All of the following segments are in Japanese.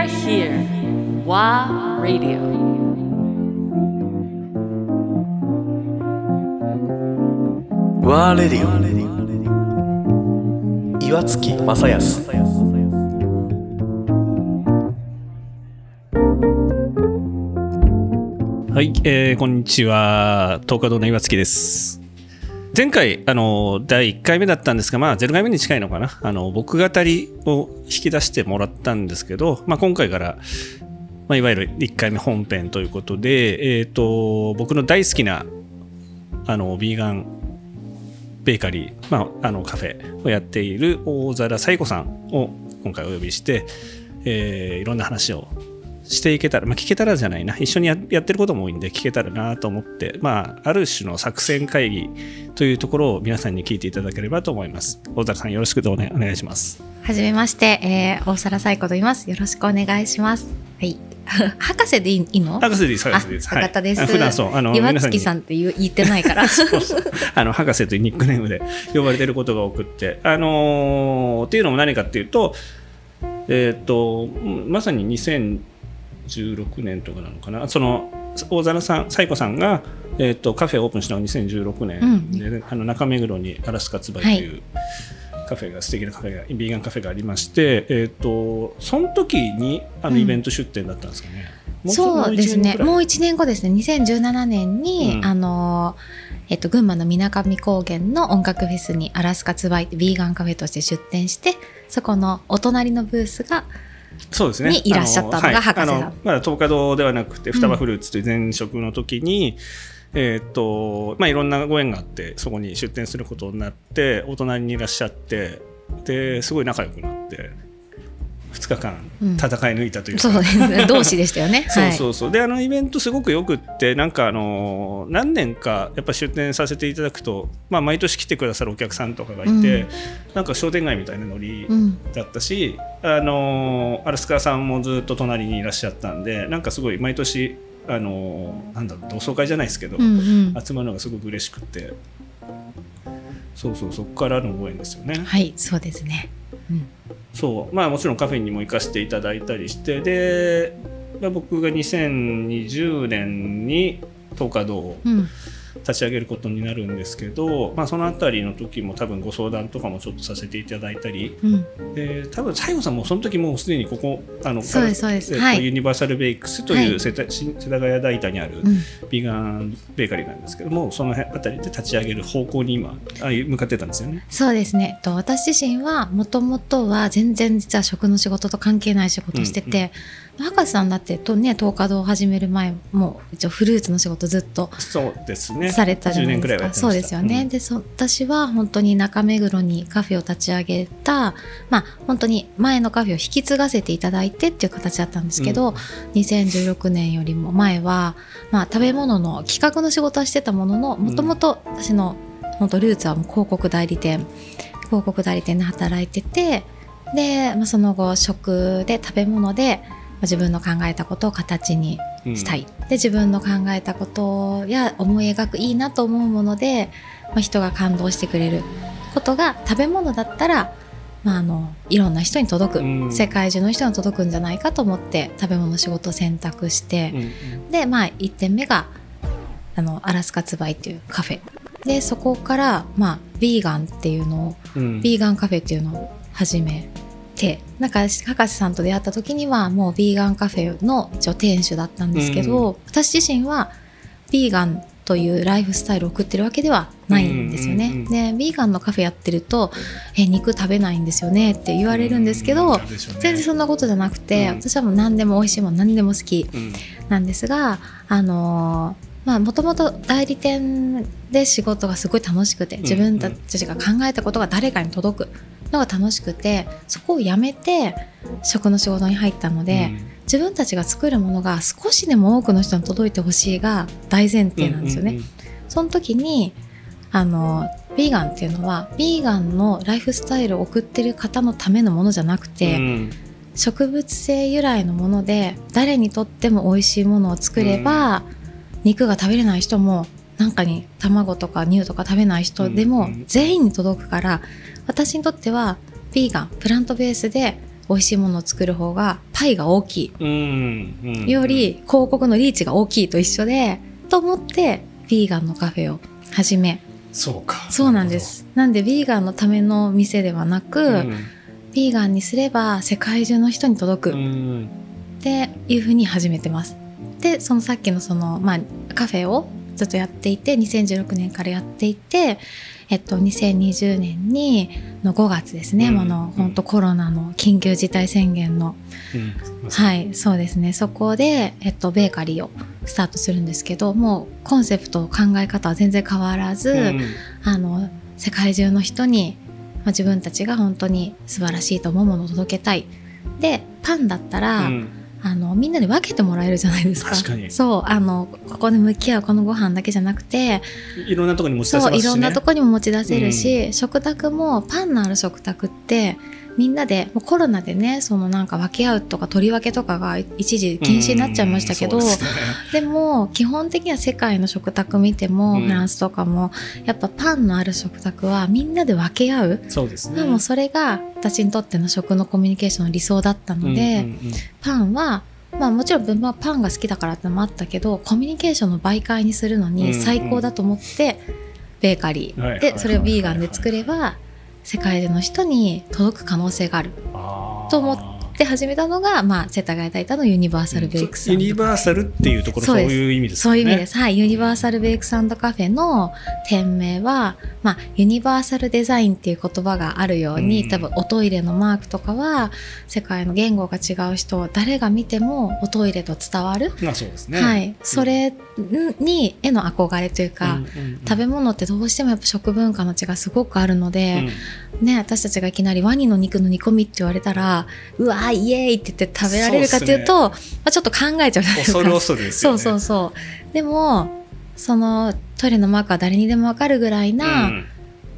are here. WA Radio. ワーレディオ岩月正康はい、えー、こんにちは。東華堂の岩月です。前回、あの、第1回目だったんですが、まあ、0回目に近いのかな。あの、僕語りを引き出してもらったんですけど、まあ、今回から、まあ、いわゆる1回目本編ということで、えっ、と、僕の大好きな、あの、ビーガンベーカリー、まあ、あの、カフェをやっている大皿彩子さんを今回お呼びして、えーいろんな話をしていけたら、まあ、聞けたらじゃないな、一緒にややってることも多いんで、聞けたらなと思って、まあ、ある種の作戦会議というところを皆さんに聞いていただければと思います。大皿さん、よろしくお,、ね、お願いします。はじめまして、えー、大皿サイコと言います。よろしくお願いします。はい。博士でいいいいの？博士です、あ、博士です。博多です。あ普段そう、あの、岩月さんって言う言ってないから。そうそうあの博士というニックネームで呼ばれてることが多くって、あのーっていうのも何かっていうと、えっ、と、まさに2016年とかなのかな、その大皿さん、サイコさんが、えっ、と、カフェをオープンしたのが2016年で、あの中目黒にアラスカツバイという、カフェが素敵なカフェがビーガンカフェがありまして、えっ、とその時にあのうんイベント出店だったんですかね。もそうですね。もうう1年後ですね。2017年に、うんあのー、えっと、群馬の水上高原の音楽フェスにアラスカツバイビーガンカフェとして出店して、そこのお隣のブースが、そうですね。にいらっしゃったのが博士さんあのまだ東華堂ではなくて、双葉フルーツという前職の時に、えーっと、まあ、いろんなご縁があって、そこに出店することになって、お隣にいらっしゃって、で、すごい仲良くなって、2日間うん戦い抜いたというか、そうですね。同志でしたよね。そうそうそうであのイベントすごくよくってなんかあの何年かやっぱ出店させていただくと、まあ、毎年来てくださるお客さんとかがいて、うんなんか商店街みたいなノリうん。だったし、あのアラスカさんもずっと隣にいらっしゃったんでなんかすごい毎年あのなんだろう同窓会じゃないですけど、うんうん。集まるのがすごく嬉しくてそうそうそこからのご縁ですよね。はい、そうですね。うん。そうまあもちろんカフェにも行かせていただいたりしてで、まあ、僕が2020年に東華堂をうん。立ち上げることになるんですけど、まあ、そのあたりの時も多分ご相談とかもちょっとさせていただいたりうん。で多分西郷さんもその時もうすでにここあのそうですそうですえっとはいユニバーサルベイクスとはいいう世田,、世田谷大田にあるうん。ビーガンベーカリーなんですけどもその辺あたりで立ち上げる方向に今あ向かってたんですよね。そうですね。と私自身はもともとは全然実は食の仕事と関係ない仕事をしてて、博士さんだってとね東華堂を始める前も一応フルーツの仕事ずっとそうですね。されたじゃない10年くらですか。そうですよね。うん。でそ私は本当に中目黒にカフェを立ち上げた、まあ本当に前のカフェを引き継がせていただいてっていう形だったんですけど、2016年よりも前は、まあ食べ物の企画の仕事はしてたものの、もともと私の本当ルーツはもう広告代理店、広告代理店で働いてて、で、まあ、その後食で食べ物で、まあ自分の考えたことを形にしたい、で自分の考えたことや思い描くいいなと思うもので、まあ、人が感動してくれることが食べ物だったら、まあ、あのいろんな人に届く、うん。世界中の人に届くんじゃないかと思って食べ物の仕事を選択して、うんうん。でまあ1点目があのアラスカツバイっていうカフェ。でそこからまあビーガンっていうのをうん。ビーガンカフェっていうのを始めてなんか博士さんと出会った時にはもうビーガンカフェの一応店主だったんですけど、私自身はビーガンというライフスタイルを送ってるわけではないんですよね。うんうんうんでビーガンのカフェやってると「え肉食べないんですよね」って言われるんですけど、うんね。全然そんなことじゃなくて、うん。私はもう何でも美味しいもの何でも好き。うん。なんですがあのーまあもともと代理店で仕事がすごい楽しくて自分たちが考えたことが誰かに届くのが楽しくてそこをやめて食の仕事に入ったので、自分たちが作るものが少しでも多くの人に届いてほしいが大前提なんですよね。うんうんその時にあのビーガンっていうのはビーガンのライフスタイルを送ってる方のためのものじゃなくて、うん。植物性由来のもので誰にとっても美味しいものを作れば、肉が食べれない人もなんかに卵とか乳とか食べない人でもうんうん。全員に届くから私にとってはビーガンプラントベースで美味しいものを作る方がパイが大きい。より広告のリーチが大きいと一緒でと思ってヴィーガンのカフェを始め。そうか。そうなんです。なんでヴィーガンのための店ではなく、うん。ヴィーガンにすれば世界中の人に届く。うん。っていうふうに始めてます。でそのさっきのその、まあ、カフェをずっとやっていて2016年からやっていてえっと、2020年にの5月ですね、うん。もの本当コロナの緊急事態宣言の。うん。はい、そうですね。そこで、えっと、ベーカリーをスタートするんですけど、もうコンセプト、考え方は全然変わらず、うん。あの、世界中の人に、まあ、自分たちが本当に素晴らしいと思うものを届けたい。で、パンだったら、うんあの、みんなで分けてもらえるじゃないですか。確かに。そう、あの、ここで向き合うこのご飯だけじゃなくて、いろんなところに持ち出せそう、ますしね。いろんなとこにも持ち出せるし、食卓もパンのある食卓ってみんなでもうコロナでねそのなんか分け合うとか取り分けとかが一時禁止になっちゃいましたけど、ね。でも基本的には世界の食卓見ても、うん。フランスとかもやっぱパンのある食卓はみんなで分け合う、そうですね。でもそれが私にとっての食のコミュニケーションの理想だったので、パンはまあもちろん分はパンが好きだからってのもあったけどコミュニケーションの媒介にするのに最高だと思って、ベーカリー、でそれをビーガンで作れば世界中の人に届く可能性があると思って始めたのが、まあ、世田谷タイタのユニバーサルベイクさんユニバーサルっていうところそういう意味ですそういう意味ねです。はい。ユニバーサルベイクサンドカフェの店名は、まあ、ユニバーサルデザインっていう言葉があるように、うん。多分おトイレのマークとかは、世界の言語が違う人、誰が見てもおトイレと伝わる。まあそうですね。はい。それに、への憧れというか、うんうんうん。食べ物ってどうしてもやっぱ食文化の違いすごくあるので、ね、私たちがいきなりワニの肉の煮込みって言われたら、うわーイエーイって言って食べられるかっていうと、まあ、ちょっと考えちゃうじゃないですか。恐る恐るですよね。そうそうそう。でも、そのトイレのマークは誰にでもわかるぐらいな、うん。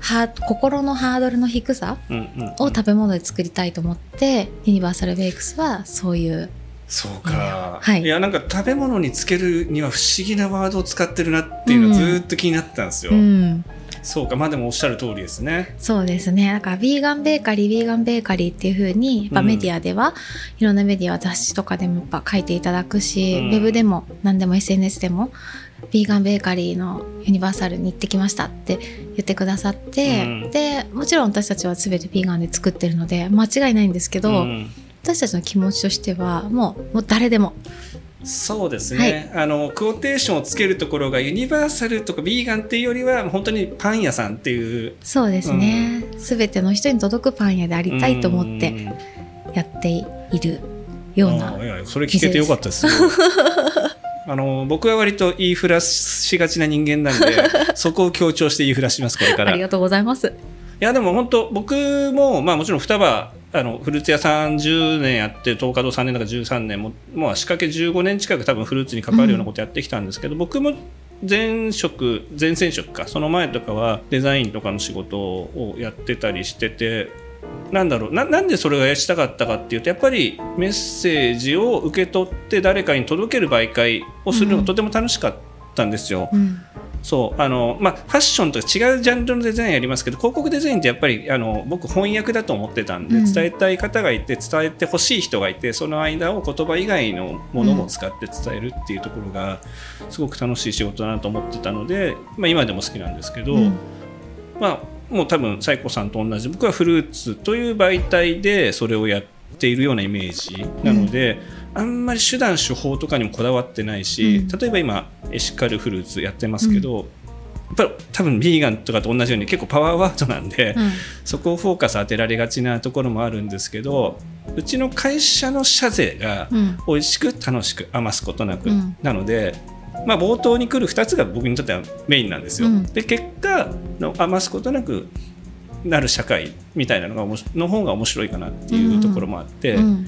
ハー心のハードルの低さうんうんを食べ物で作りたいと思って、ユニバーサルベイクスはそういう、そうか、はい。やなんか食べ物につけるには不思議なワードを使ってるなっていうのはずーっと気になってたんですよ、うん、そうかまあでもおっしゃる通りですね。そうですね。だから、ビーガンベーカリー、ビーガンベーカリーっていう風に、やっぱうんメディアでは、いろんなメディア、雑誌とかでもやっぱ書いていただくし、うん。ウェブでも、何でも SNS でも、ビーガンベーカリーのユニバーサルに行ってきましたって言ってくださって、うん。で、もちろん私たちは全てビーガンで作ってるので、間違いないんですけど、うん。私たちの気持ちとしては、もう、もう誰でも、そうですね、あのクオーテーションをつけるところがユニバーサルとかビーガンっていうよりは本当にパン屋さんっていうそうですね。すべ、ての人に届くパン屋でありたいと思ってうんやっているようなあ。あいやそれ聞けてよかったですよ あの僕は割と言いふらしがちな人間なんで そこを強調して言いふらしますこれからいありがとうございます。やでも本当僕もまあもちろん双葉あのフルーツ屋さん10年やって東華堂3年だから13年ももう仕掛け15年近く多分フルーツに関わるようなことやってきたんですけど、僕も前職前々職かその前とかはデザインとかの仕事をやってたりしててなんだろうなんでそれがしたかったかっていうとやっぱりメッセージを受け取って誰かに届ける媒介をするのがとても楽しかったんですよ。うん。そうあのまあ、ファッションとか違うジャンルのデザインやりますけど広告デザインってやっぱりあの僕翻訳だと思ってたんで、うん。伝えたい方がいて伝えてほしい人がいてその間を言葉以外のものも使って伝えるっていうところがすごく楽しい仕事だなと思ってたので、まあ、今でも好きなんですけど、うん。まあ、もう多分サイコさんと同じ僕はフルーツという媒体でそれをやっているようなイメージなので、あんまり手段手法とかにもこだわってないし、うん。例えば今エシカルフルーツやってますけど、やっぱり多分ビーガンとかと同じように結構パワーワードなんで、うん。そこをフォーカス当てられがちなところもあるんですけどうちの会社の社税がうん。美味しく楽しく余すことなく、うん。なので、まあ、冒頭に来る2つが僕にとってはメインなんですよ。うん。で結果の余すことなくなる社会みたいなのがの方が面白いかなっていうところもあって、うん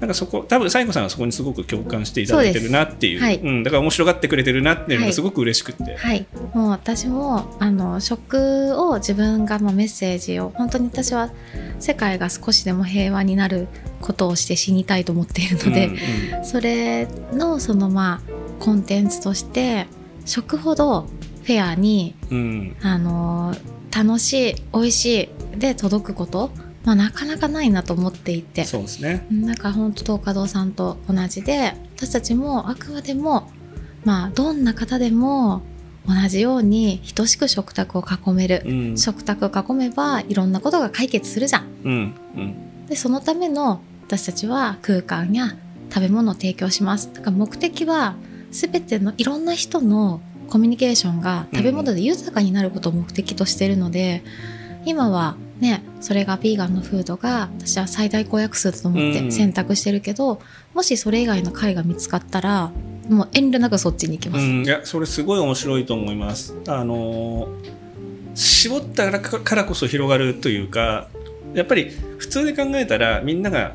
なんかそこ多分西郷さんはそこにすごく共感していただいてるなっていう。はい。うん、だから面白がってくれてるなっていうのはい。がすごく嬉しくて。はい、もう私もあの食を自分がまあメッセージを本当に私は世界が少しでも平和になることをして死にたいと思っているので、うんうん。それのそのまあコンテンツとして食ほどフェアにうん。あの楽しい美味しいで届くことまあ、なかなかないなと思っていて。そうですね。なんか本当東華堂さんと同じで私たちもあくまでもまあどんな方でも同じように等しく食卓を囲める、うん。食卓を囲めばいろんなことが解決するじゃん。うんうん。でそのための私たちは空間や食べ物を提供します。だから目的は全てのいろんな人のコミュニケーションが食べ物で豊かになることを目的としているので、今はねそれがビーガンのフードが私は最大公約数だと思っうんて選択してるけど、もしそれ以外の回が見つかったらもう遠慮なくそっちに行きます。うん、いやそれすごい面白いと思います。あのー絞ったからからこそ広がるというかやっぱり普通で考えたらみんなが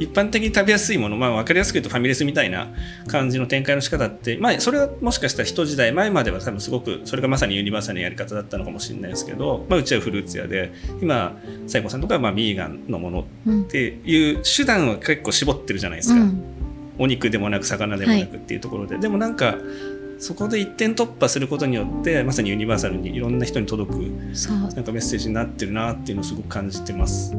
一般的に食べやすいもの、まあ、分かりやすく言うとファミレスみたいな感じの展開の仕方って、まあ、それはもしかしたら一時代前までは多分すごくそれがまさにユニバーサルなやり方だったのかもしれないですけど、まあ、うちはフルーツ屋で今西郷さんとかはまあビーガンのものうんっていう手段は結構絞ってるじゃないですか。うんお肉でもなく魚でもなくっていうところで、でもなんかそこで一点突破することによってまさにユニバーサルにいろんな人に届くなんかメッセージになってるなっていうのをすごく感じてます。